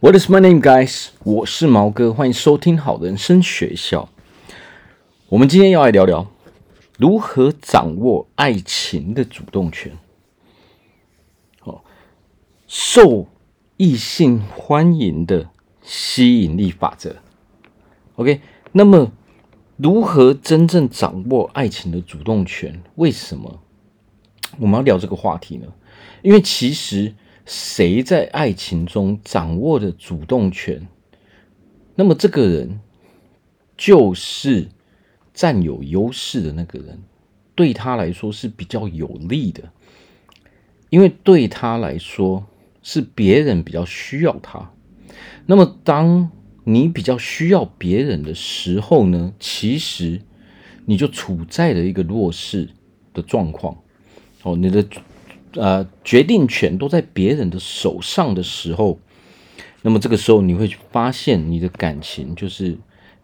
What is my name, guys？我是毛哥，欢迎收听好人生学校。我们今天要来聊聊如何掌握爱情的主动权。哦，受异性欢迎的吸引力法则。OK，那么如何真正掌握爱情的主动权？为什么我们要聊这个话题呢？因为其实。谁在爱情中掌握的主动权，那么这个人就是占有优势的那个人，对他来说是比较有利的，因为对他来说是别人比较需要他。那么当你比较需要别人的时候呢，其实你就处在了一个弱势的状况。哦，你的。呃，决定权都在别人的手上的时候，那么这个时候你会发现你的感情就是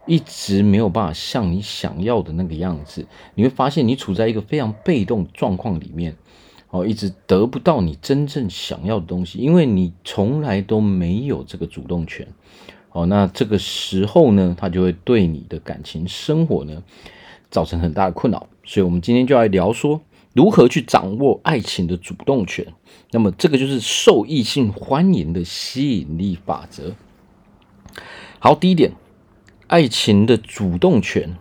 一直没有办法像你想要的那个样子。你会发现你处在一个非常被动状况里面，哦，一直得不到你真正想要的东西，因为你从来都没有这个主动权。哦，那这个时候呢，他就会对你的感情生活呢造成很大的困扰。所以，我们今天就来聊说。如何去掌握爱情的主动权？那么，这个就是受异性欢迎的吸引力法则。好，第一点，爱情的主动权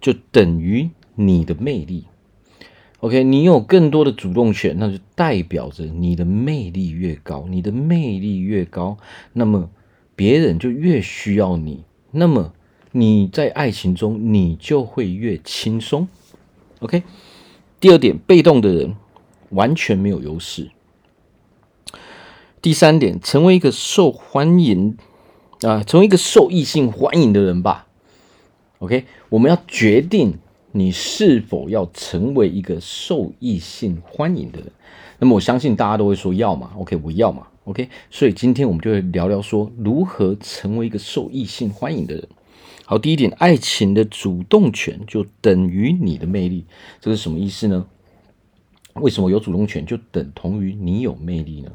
就等于你的魅力。OK，你有更多的主动权，那就代表着你的魅力越高。你的魅力越高，那么别人就越需要你。那么你在爱情中，你就会越轻松。OK。第二点，被动的人完全没有优势。第三点，成为一个受欢迎啊、成为一个受异性欢迎的人吧。OK，我们要决定你是否要成为一个受异性欢迎的人。那么我相信大家都会说要嘛，OK，我要嘛，OK。所以今天我们就会聊聊说如何成为一个受异性欢迎的人。好，第一点，爱情的主动权就等于你的魅力，这是什么意思呢？为什么有主动权就等同于你有魅力呢？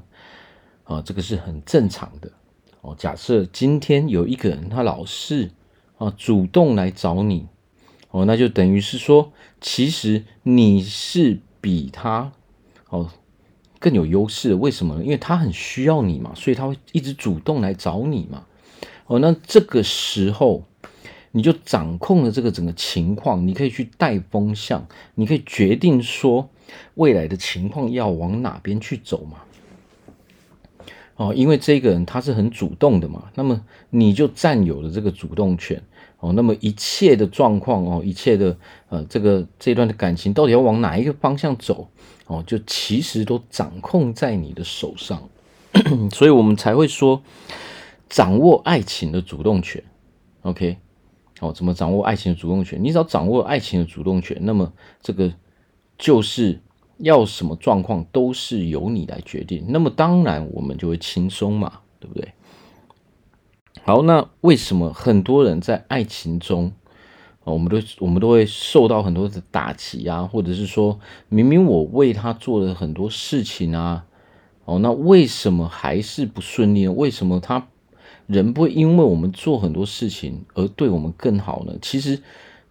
啊，这个是很正常的。哦，假设今天有一个人他老是啊主动来找你，哦，那就等于是说，其实你是比他哦更有优势。为什么呢？因为他很需要你嘛，所以他会一直主动来找你嘛。哦，那这个时候。你就掌控了这个整个情况，你可以去带风向，你可以决定说未来的情况要往哪边去走嘛。哦，因为这个人他是很主动的嘛，那么你就占有了这个主动权。哦，那么一切的状况哦，一切的呃这个这段的感情到底要往哪一个方向走哦，就其实都掌控在你的手上，所以我们才会说掌握爱情的主动权。OK。哦，怎么掌握爱情的主动权？你只要掌握爱情的主动权，那么这个就是要什么状况都是由你来决定。那么当然我们就会轻松嘛，对不对？好，那为什么很多人在爱情中，哦，我们都我们都会受到很多的打击啊，或者是说明明我为他做了很多事情啊，哦，那为什么还是不顺利呢？为什么他？人不会因为我们做很多事情而对我们更好呢？其实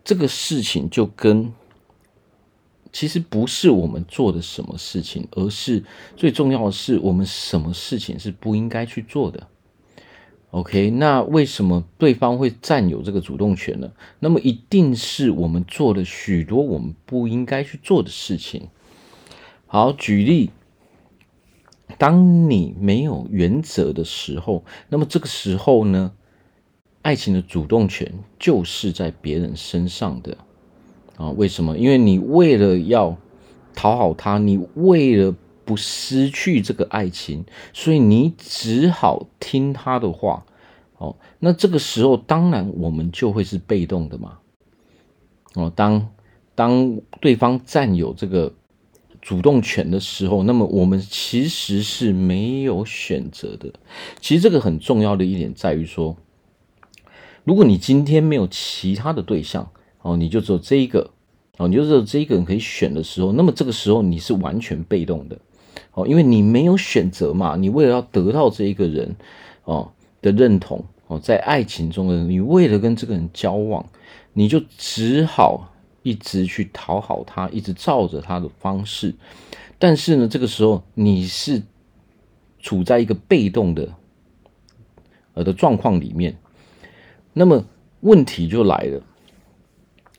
这个事情就跟其实不是我们做的什么事情，而是最重要的是我们什么事情是不应该去做的。OK，那为什么对方会占有这个主动权呢？那么一定是我们做了许多我们不应该去做的事情。好，举例。当你没有原则的时候，那么这个时候呢，爱情的主动权就是在别人身上的啊？为什么？因为你为了要讨好他，你为了不失去这个爱情，所以你只好听他的话。哦，那这个时候当然我们就会是被动的嘛。哦，当当对方占有这个。主动权的时候，那么我们其实是没有选择的。其实这个很重要的一点在于说，如果你今天没有其他的对象哦，你就只有这一个哦，你就只有这一个人可以选的时候，那么这个时候你是完全被动的哦，因为你没有选择嘛。你为了要得到这一个人哦的认同哦，在爱情中的你为了跟这个人交往，你就只好一直去讨好他，一直照着他的方式。但是呢，这个时候你是处在一个被动的呃的状况里面，那么问题就来了。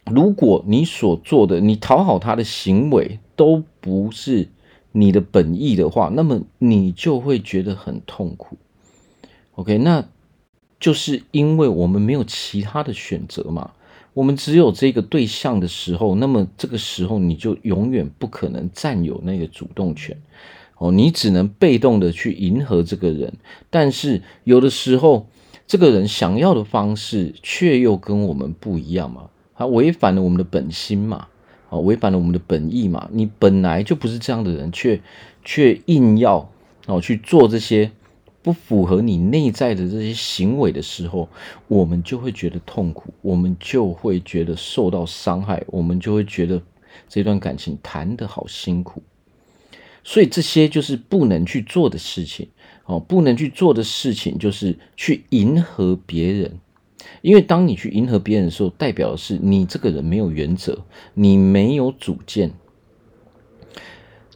如果你所做的，你讨好他的行为都不是你的本意的话，那么你就会觉得很痛苦。OK，那就是因为我们没有其他的选择嘛，我们只有这个对象的时候，那么这个时候你就永远不可能占有那个主动权哦，你只能被动的去迎合这个人，但是有的时候这个人想要的方式却又跟我们不一样嘛。他违反了我们的本心嘛？啊，违反了我们的本意嘛？你本来就不是这样的人，却却硬要哦去做这些不符合你内在的这些行为的时候，我们就会觉得痛苦，我们就会觉得受到伤害，我们就会觉得这段感情谈得好辛苦。所以这些就是不能去做的事情哦，不能去做的事情就是去迎合别人。因为当你去迎合别人的时候，代表的是你这个人没有原则，你没有主见。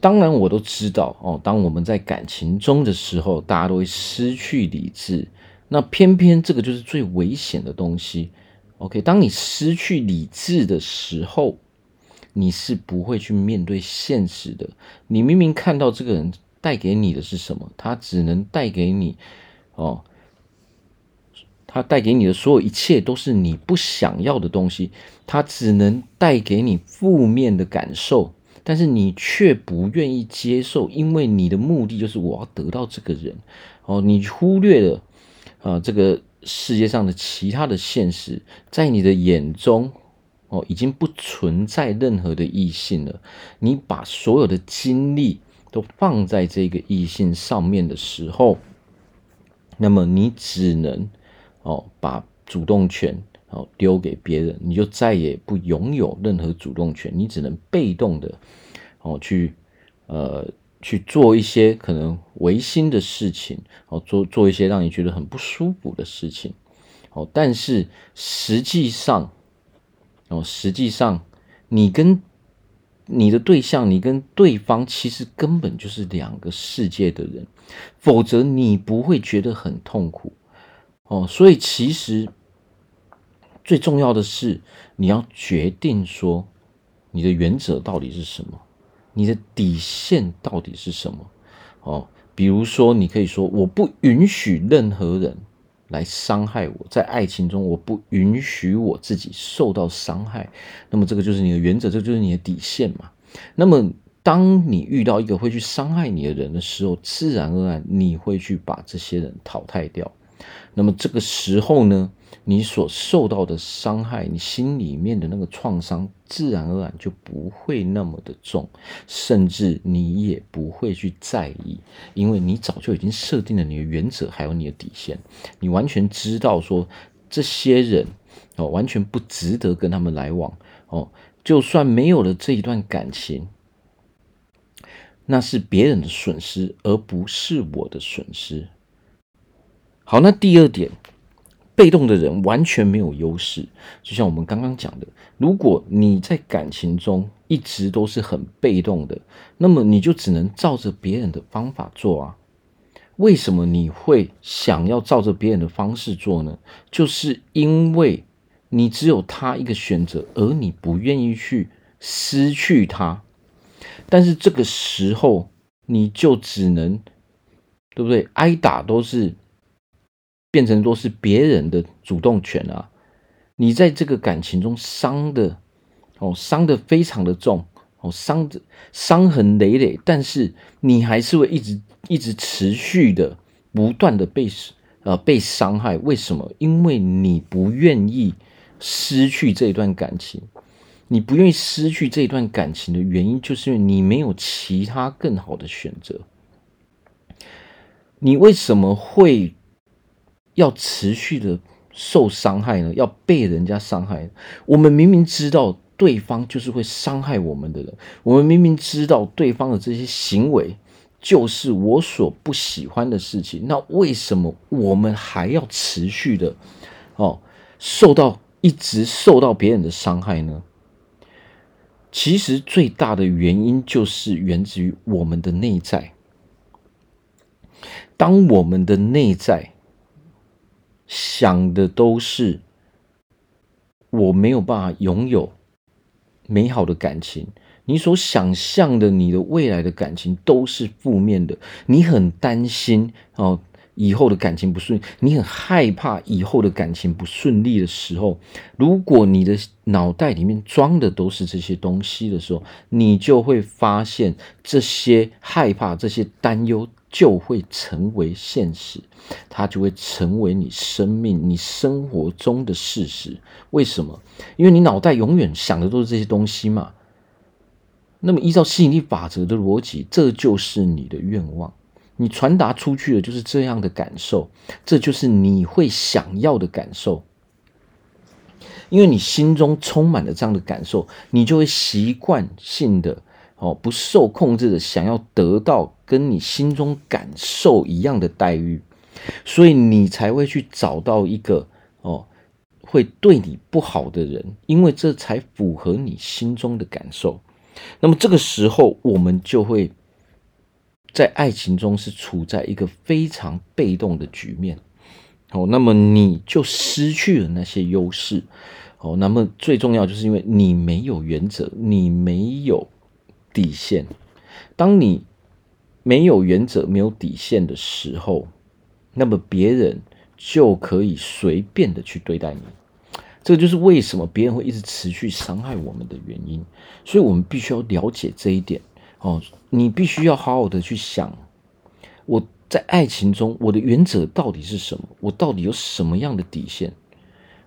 当然，我都知道哦。当我们在感情中的时候，大家都会失去理智。那偏偏这个就是最危险的东西。OK，当你失去理智的时候，你是不会去面对现实的。你明明看到这个人带给你的是什么，他只能带给你哦。他带给你的所有一切都是你不想要的东西，他只能带给你负面的感受，但是你却不愿意接受，因为你的目的就是我要得到这个人。哦，你忽略了啊，这个世界上的其他的现实，在你的眼中哦，已经不存在任何的异性了。你把所有的精力都放在这个异性上面的时候，那么你只能。哦，把主动权哦丢给别人，你就再也不拥有任何主动权，你只能被动的哦去呃去做一些可能违心的事情，哦做做一些让你觉得很不舒服的事情，哦，但是实际上哦实际上你跟你的对象，你跟对方其实根本就是两个世界的人，否则你不会觉得很痛苦。哦，所以其实最重要的是，你要决定说你的原则到底是什么，你的底线到底是什么。哦，比如说，你可以说我不允许任何人来伤害我，在爱情中我不允许我自己受到伤害。那么这个就是你的原则，这就是你的底线嘛。那么当你遇到一个会去伤害你的人的时候，自然而然你会去把这些人淘汰掉。那么这个时候呢，你所受到的伤害，你心里面的那个创伤，自然而然就不会那么的重，甚至你也不会去在意，因为你早就已经设定了你的原则，还有你的底线，你完全知道说这些人哦，完全不值得跟他们来往哦，就算没有了这一段感情，那是别人的损失，而不是我的损失。好，那第二点，被动的人完全没有优势。就像我们刚刚讲的，如果你在感情中一直都是很被动的，那么你就只能照着别人的方法做啊。为什么你会想要照着别人的方式做呢？就是因为你只有他一个选择，而你不愿意去失去他。但是这个时候，你就只能，对不对？挨打都是。变成都是别人的主动权啊！你在这个感情中伤的哦，伤的非常的重哦，伤的伤痕累累，但是你还是会一直一直持续的不断的被呃被伤害。为什么？因为你不愿意失去这段感情，你不愿意失去这段感情的原因，就是因为你没有其他更好的选择。你为什么会？要持续的受伤害呢？要被人家伤害？我们明明知道对方就是会伤害我们的人，我们明明知道对方的这些行为就是我所不喜欢的事情。那为什么我们还要持续的哦，受到一直受到别人的伤害呢？其实最大的原因就是源自于我们的内在。当我们的内在想的都是我没有办法拥有美好的感情，你所想象的你的未来的感情都是负面的，你很担心哦。以后的感情不顺，你很害怕以后的感情不顺利的时候，如果你的脑袋里面装的都是这些东西的时候，你就会发现这些害怕、这些担忧就会成为现实，它就会成为你生命、你生活中的事实。为什么？因为你脑袋永远想的都是这些东西嘛。那么，依照吸引力法则的逻辑，这就是你的愿望。你传达出去的就是这样的感受，这就是你会想要的感受。因为你心中充满了这样的感受，你就会习惯性的哦，不受控制的想要得到跟你心中感受一样的待遇，所以你才会去找到一个哦会对你不好的人，因为这才符合你心中的感受。那么这个时候，我们就会。在爱情中是处在一个非常被动的局面，哦，那么你就失去了那些优势，哦，那么最重要就是因为你没有原则，你没有底线。当你没有原则、没有底线的时候，那么别人就可以随便的去对待你。这就是为什么别人会一直持续伤害我们的原因。所以我们必须要了解这一点。哦，你必须要好好的去想，我在爱情中我的原则到底是什么？我到底有什么样的底线？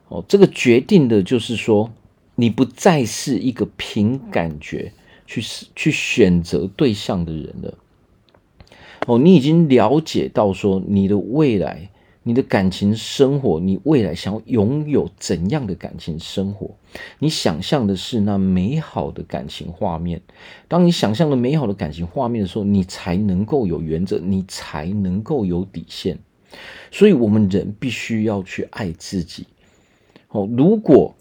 哦，这个决定的就是说，你不再是一个凭感觉去去选择对象的人了。哦，你已经了解到说你的未来。你的感情生活，你未来想要拥有怎样的感情生活？你想象的是那美好的感情画面。当你想象了美好的感情画面的时候，你才能够有原则，你才能够有底线。所以，我们人必须要去爱自己。哦，如果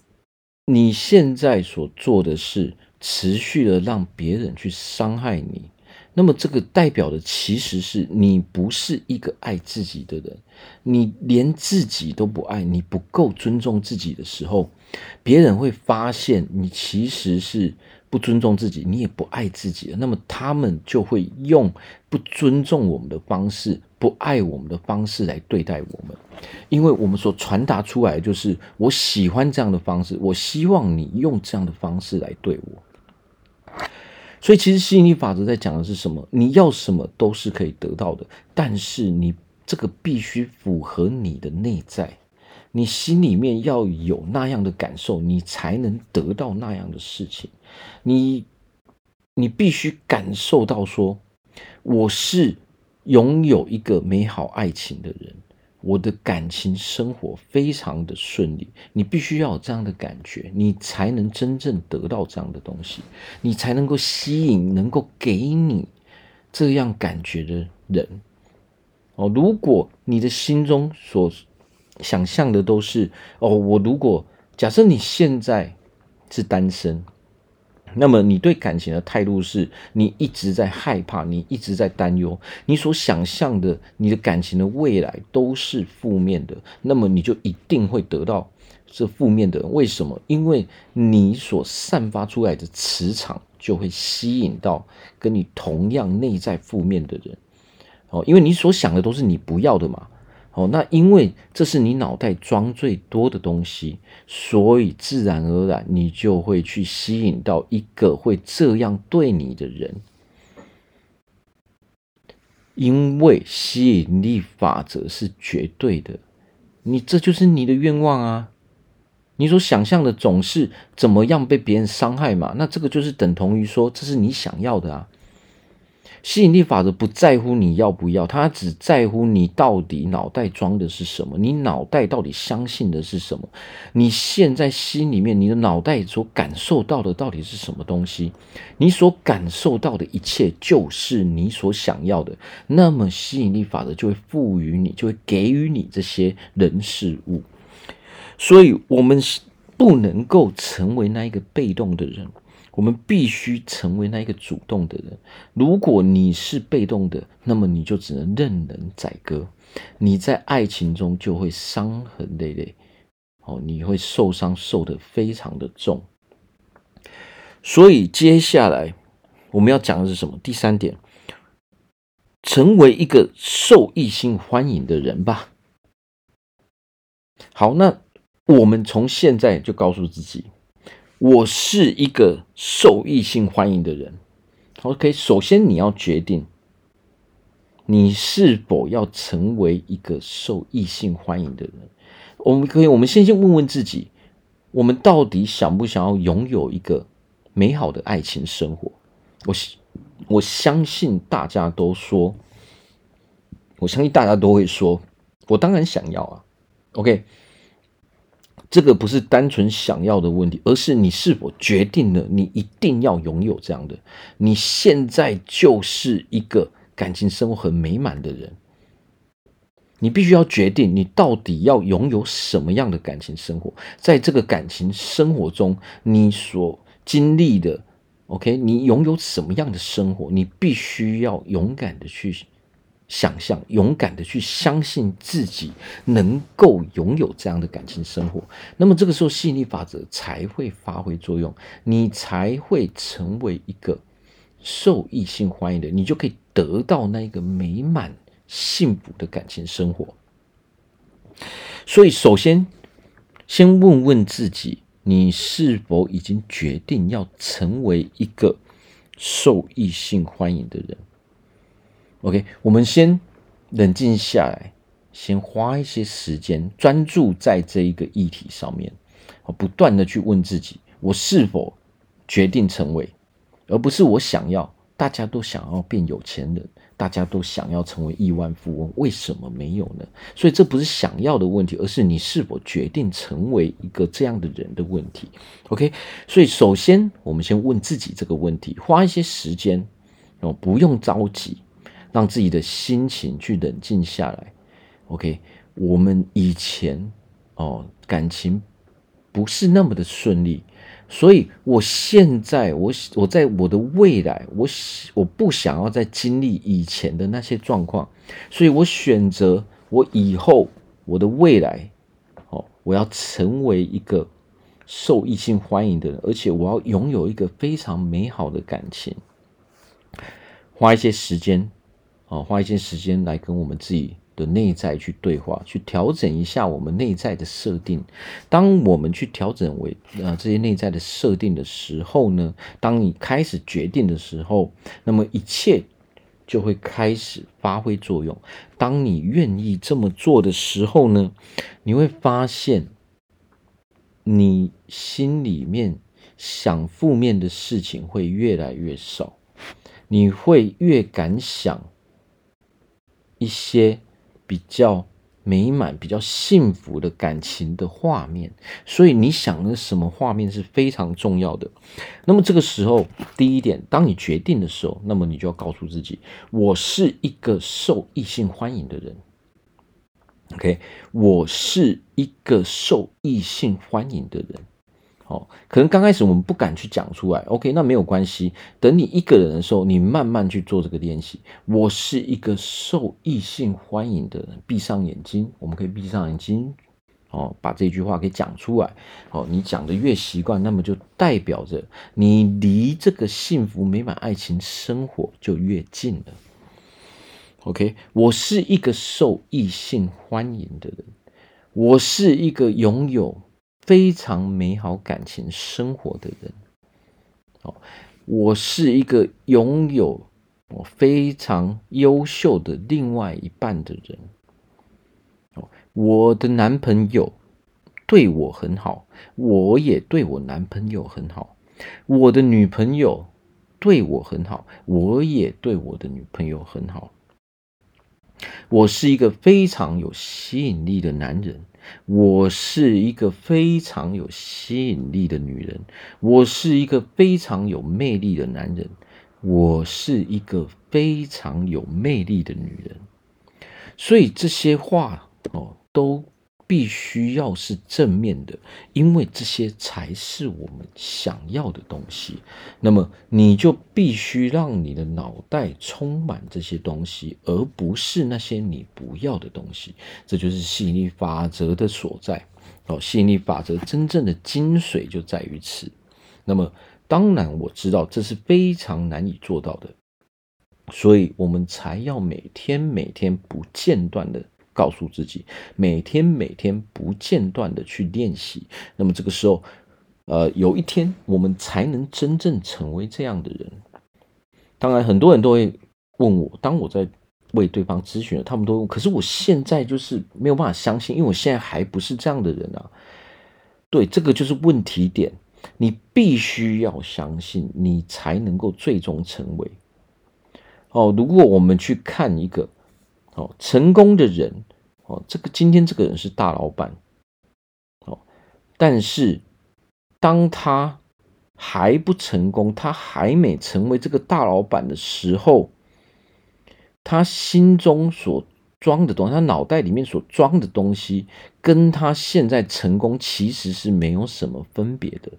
你现在所做的事持续的让别人去伤害你。那么，这个代表的其实是你不是一个爱自己的人，你连自己都不爱，你不够尊重自己的时候，别人会发现你其实是不尊重自己，你也不爱自己。那么，他们就会用不尊重我们的方式、不爱我们的方式来对待我们，因为我们所传达出来就是我喜欢这样的方式，我希望你用这样的方式来对我。所以，其实吸引力法则在讲的是什么？你要什么都是可以得到的，但是你这个必须符合你的内在，你心里面要有那样的感受，你才能得到那样的事情。你，你必须感受到说，我是拥有一个美好爱情的人。我的感情生活非常的顺利，你必须要有这样的感觉，你才能真正得到这样的东西，你才能够吸引能够给你这样感觉的人。哦，如果你的心中所想象的都是哦，我如果假设你现在是单身。那么你对感情的态度是，你一直在害怕，你一直在担忧，你所想象的你的感情的未来都是负面的，那么你就一定会得到这负面的。为什么？因为你所散发出来的磁场就会吸引到跟你同样内在负面的人。哦，因为你所想的都是你不要的嘛。哦，那因为这是你脑袋装最多的东西，所以自然而然你就会去吸引到一个会这样对你的人。因为吸引力法则是绝对的，你这就是你的愿望啊！你所想象的总是怎么样被别人伤害嘛？那这个就是等同于说，这是你想要的啊！吸引力法则不在乎你要不要，它只在乎你到底脑袋装的是什么，你脑袋到底相信的是什么，你现在心里面你的脑袋所感受到的到底是什么东西，你所感受到的一切就是你所想要的，那么吸引力法则就会赋予你，就会给予你这些人事物，所以我们不能够成为那一个被动的人。我们必须成为那一个主动的人。如果你是被动的，那么你就只能任人宰割。你在爱情中就会伤痕累累，哦，你会受伤，受得非常的重。所以接下来我们要讲的是什么？第三点，成为一个受异性欢迎的人吧。好，那我们从现在就告诉自己。我是一个受异性欢迎的人。OK，首先你要决定，你是否要成为一个受异性欢迎的人。我们可以，我们先先问问自己，我们到底想不想要拥有一个美好的爱情生活？我我相信大家都说，我相信大家都会说，我当然想要啊。OK。这个不是单纯想要的问题，而是你是否决定了你一定要拥有这样的？你现在就是一个感情生活很美满的人，你必须要决定你到底要拥有什么样的感情生活。在这个感情生活中，你所经历的，OK，你拥有什么样的生活？你必须要勇敢的去。想象，勇敢的去相信自己能够拥有这样的感情生活，那么这个时候吸引力法则才会发挥作用，你才会成为一个受异性欢迎的，你就可以得到那个美满幸福的感情生活。所以，首先先问问自己，你是否已经决定要成为一个受异性欢迎的人？？OK，我们先冷静下来，先花一些时间专注在这一个议题上面，不断的去问自己：我是否决定成为，而不是我想要。大家都想要变有钱人，大家都想要成为亿万富翁，为什么没有呢？所以这不是想要的问题，而是你是否决定成为一个这样的人的问题。OK，所以首先我们先问自己这个问题，花一些时间哦，不用着急。让自己的心情去冷静下来。OK，我们以前哦感情不是那么的顺利，所以我现在我我在我的未来，我我不想要再经历以前的那些状况，所以我选择我以后我的未来哦，我要成为一个受异性欢迎的人，而且我要拥有一个非常美好的感情，花一些时间。啊，花一些时间来跟我们自己的内在去对话，去调整一下我们内在的设定。当我们去调整为呃这些内在的设定的时候呢，当你开始决定的时候，那么一切就会开始发挥作用。当你愿意这么做的时候呢，你会发现你心里面想负面的事情会越来越少，你会越敢想。一些比较美满、比较幸福的感情的画面，所以你想的什么画面是非常重要的。那么这个时候，第一点，当你决定的时候，那么你就要告诉自己：我是一个受异性欢迎的人。OK，我是一个受异性欢迎的人。哦，可能刚开始我们不敢去讲出来，OK，那没有关系。等你一个人的时候，你慢慢去做这个练习。我是一个受异性欢迎的人，闭上眼睛，我们可以闭上眼睛，哦，把这句话给讲出来。哦，你讲的越习惯，那么就代表着你离这个幸福美满爱情生活就越近了。OK，我是一个受异性欢迎的人，我是一个拥有。非常美好感情生活的人，哦，我是一个拥有我非常优秀的另外一半的人，哦，我的男朋友对我很好，我也对我男朋友很好，我的女朋友对我很好，我也对我的女朋友很好。我是一个非常有吸引力的男人，我是一个非常有吸引力的女人，我是一个非常有魅力的男人，我是一个非常有魅力的女人。所以这些话哦，都。必须要是正面的，因为这些才是我们想要的东西。那么你就必须让你的脑袋充满这些东西，而不是那些你不要的东西。这就是吸引力法则的所在。哦，吸引力法则真正的精髓就在于此。那么当然我知道这是非常难以做到的，所以我们才要每天每天不间断的。告诉自己，每天每天不间断的去练习，那么这个时候，呃，有一天我们才能真正成为这样的人。当然，很多人都会问我，当我在为对方咨询，他们都，可是我现在就是没有办法相信，因为我现在还不是这样的人啊。对，这个就是问题点，你必须要相信，你才能够最终成为。哦，如果我们去看一个。哦，成功的人，哦，这个今天这个人是大老板，哦，但是当他还不成功，他还没成为这个大老板的时候，他心中所装的东西，他脑袋里面所装的东西，跟他现在成功其实是没有什么分别的。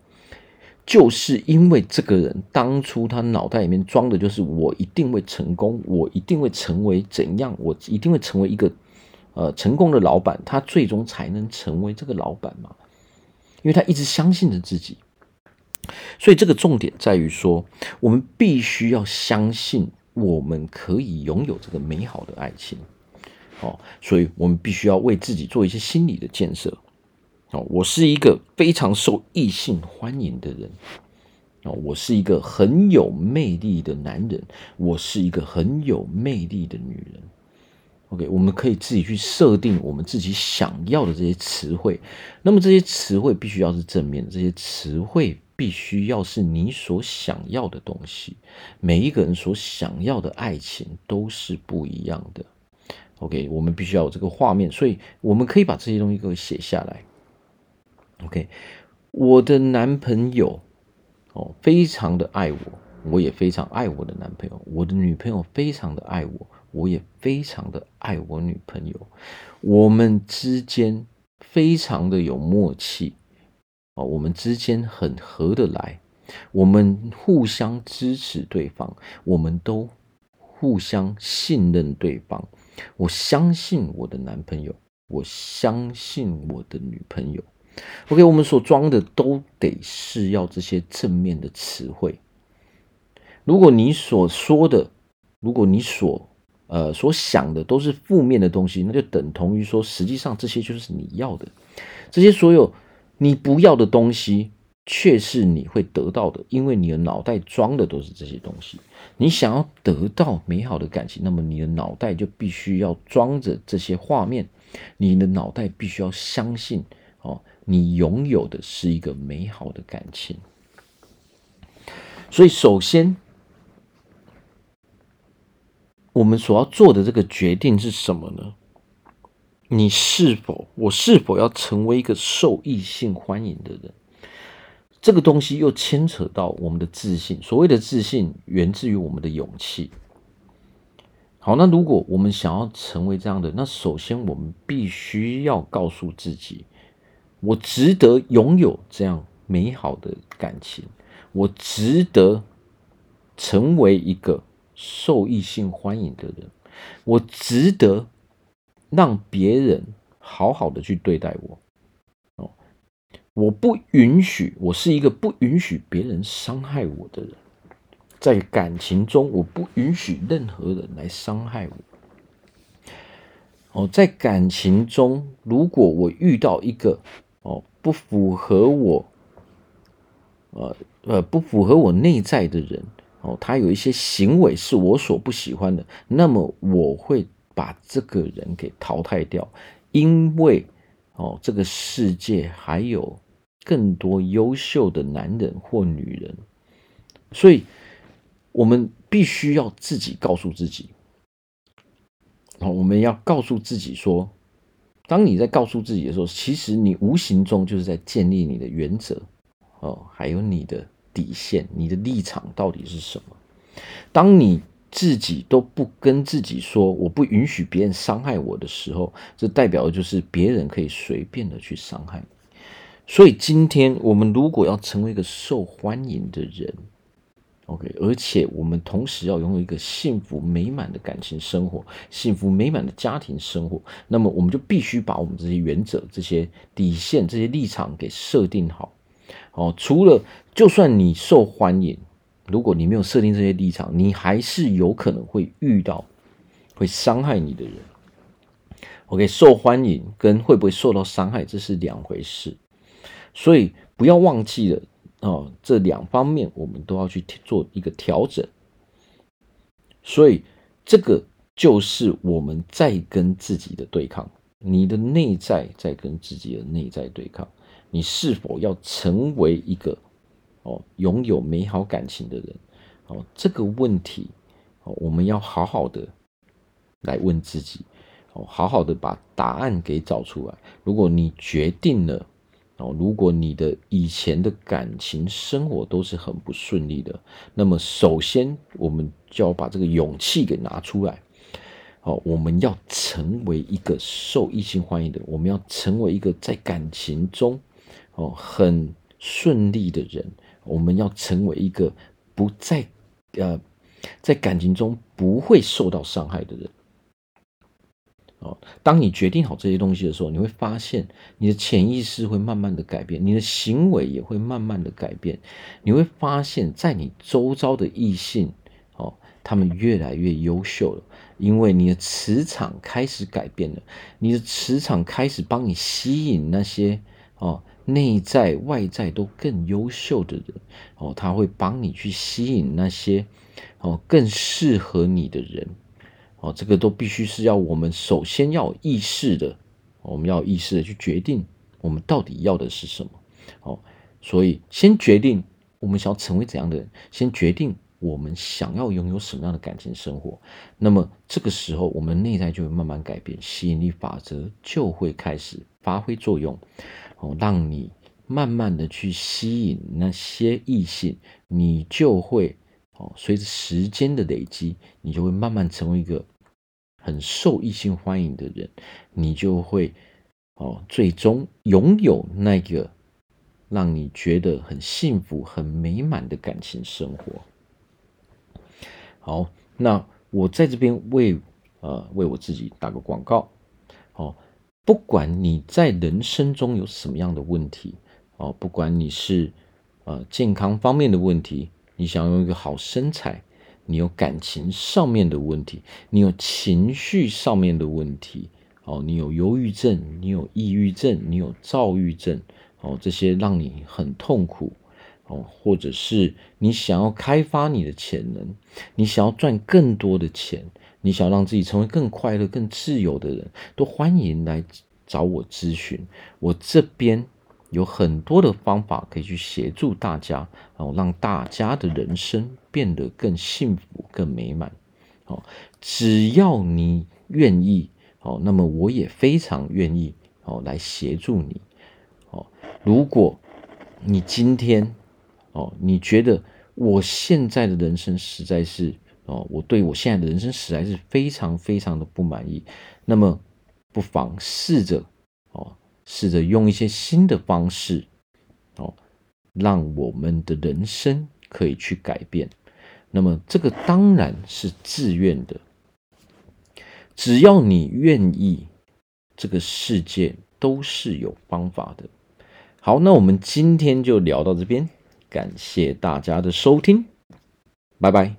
就是因为这个人当初他脑袋里面装的就是我一定会成功，我一定会成为怎样，我一定会成为一个呃成功的老板，他最终才能成为这个老板嘛。因为他一直相信着自己，所以这个重点在于说，我们必须要相信我们可以拥有这个美好的爱情。哦，所以我们必须要为自己做一些心理的建设。哦，我是一个非常受异性欢迎的人。哦，我是一个很有魅力的男人，我是一个很有魅力的女人。OK，我们可以自己去设定我们自己想要的这些词汇。那么这些词汇必须要是正面，这些词汇必须要是你所想要的东西。每一个人所想要的爱情都是不一样的。OK，我们必须要有这个画面，所以我们可以把这些东西给写下来。OK，我的男朋友哦，非常的爱我，我也非常爱我的男朋友。我的女朋友非常的爱我，我也非常的爱我女朋友。我们之间非常的有默契啊，我们之间很合得来，我们互相支持对方，我们都互相信任对方。我相信我的男朋友，我相信我的女朋友。OK，我们所装的都得是要这些正面的词汇。如果你所说的，如果你所呃所想的都是负面的东西，那就等同于说，实际上这些就是你要的。这些所有你不要的东西，却是你会得到的，因为你的脑袋装的都是这些东西。你想要得到美好的感情，那么你的脑袋就必须要装着这些画面，你的脑袋必须要相信哦。你拥有的是一个美好的感情，所以首先，我们所要做的这个决定是什么呢？你是否，我是否要成为一个受异性欢迎的人？这个东西又牵扯到我们的自信。所谓的自信，源自于我们的勇气。好，那如果我们想要成为这样的，那首先我们必须要告诉自己。我值得拥有这样美好的感情，我值得成为一个受异性欢迎的人，我值得让别人好好的去对待我。哦，我不允许，我是一个不允许别人伤害我的人，在感情中，我不允许任何人来伤害我。哦，在感情中，如果我遇到一个哦，不符合我，呃呃，不符合我内在的人，哦，他有一些行为是我所不喜欢的，那么我会把这个人给淘汰掉，因为哦，这个世界还有更多优秀的男人或女人，所以我们必须要自己告诉自己，哦，我们要告诉自己说，当你在告诉自己的时候，其实你无形中就是在建立你的原则哦，还有你的底线，你的立场到底是什么？当你自己都不跟自己说，我不允许别人伤害我的时候，这代表的就是别人可以随便的去伤害你。所以今天我们如果要成为一个受欢迎的人，OK，而且我们同时要拥有一个幸福美满的感情生活、幸福美满的家庭生活，那么我们就必须把我们这些原则、这些底线、这些立场给设定好。哦，除了就算你受欢迎，如果你没有设定这些立场，你还是有可能会遇到会伤害你的人。OK，受欢迎跟会不会受到伤害，这是两回事。所以不要忘记了哦，这两方面我们都要去做一个调整。所以这个就是我们在跟自己的对抗，你的内在在跟自己的内在对抗，你是否要成为一个哦拥有美好感情的人？哦，这个问题哦，我们要好好的来问自己，哦，好好的把答案给找出来。如果你决定了。哦，如果你的以前的感情生活都是很不顺利的，那么首先我们就要把这个勇气给拿出来。哦，我们要成为一个受异性欢迎的，我们要成为一个在感情中哦很顺利的人，我们要成为一个不在呃在感情中不会受到伤害的人。哦，当你决定好这些东西的时候，你会发现你的潜意识会慢慢的改变，你的行为也会慢慢的改变。你会发现在你周遭的异性，哦，他们越来越优秀了，因为你的磁场开始改变了，你的磁场开始帮你吸引那些哦内在外在都更优秀的人，哦，他会帮你去吸引那些哦更适合你的人。哦，这个都必须是要我们首先要意识的，我们要意识的去决定我们到底要的是什么。哦，所以先决定我们想要成为怎样的人，先决定我们想要拥有什么样的感情生活。那么这个时候，我们内在就会慢慢改变，吸引力法则就会开始发挥作用，哦，让你慢慢的去吸引那些异性，你就会。哦，随着时间的累积，你就会慢慢成为一个很受异性欢迎的人，你就会哦，最终拥有那个让你觉得很幸福、很美满的感情生活。好，那我在这边为呃为我自己打个广告。哦，不管你在人生中有什么样的问题，哦，不管你是呃健康方面的问题。你想有一个好身材，你有感情上面的问题，你有情绪上面的问题，哦，你有忧郁症，你有抑郁症，你有躁郁症，哦，这些让你很痛苦，哦，或者是你想要开发你的潜能，你想要赚更多的钱，你想让自己成为更快乐、更自由的人，都欢迎来找我咨询，我这边。有很多的方法可以去协助大家，哦，让大家的人生变得更幸福、更美满。哦，只要你愿意，哦，那么我也非常愿意，哦，来协助你。哦，如果你今天，哦，你觉得我现在的人生实在是，哦，我对我现在的人生实在是非常非常的不满意，那么不妨试着，哦。试着用一些新的方式，哦，让我们的人生可以去改变。那么，这个当然是自愿的。只要你愿意，这个世界都是有方法的。好，那我们今天就聊到这边，感谢大家的收听，拜拜。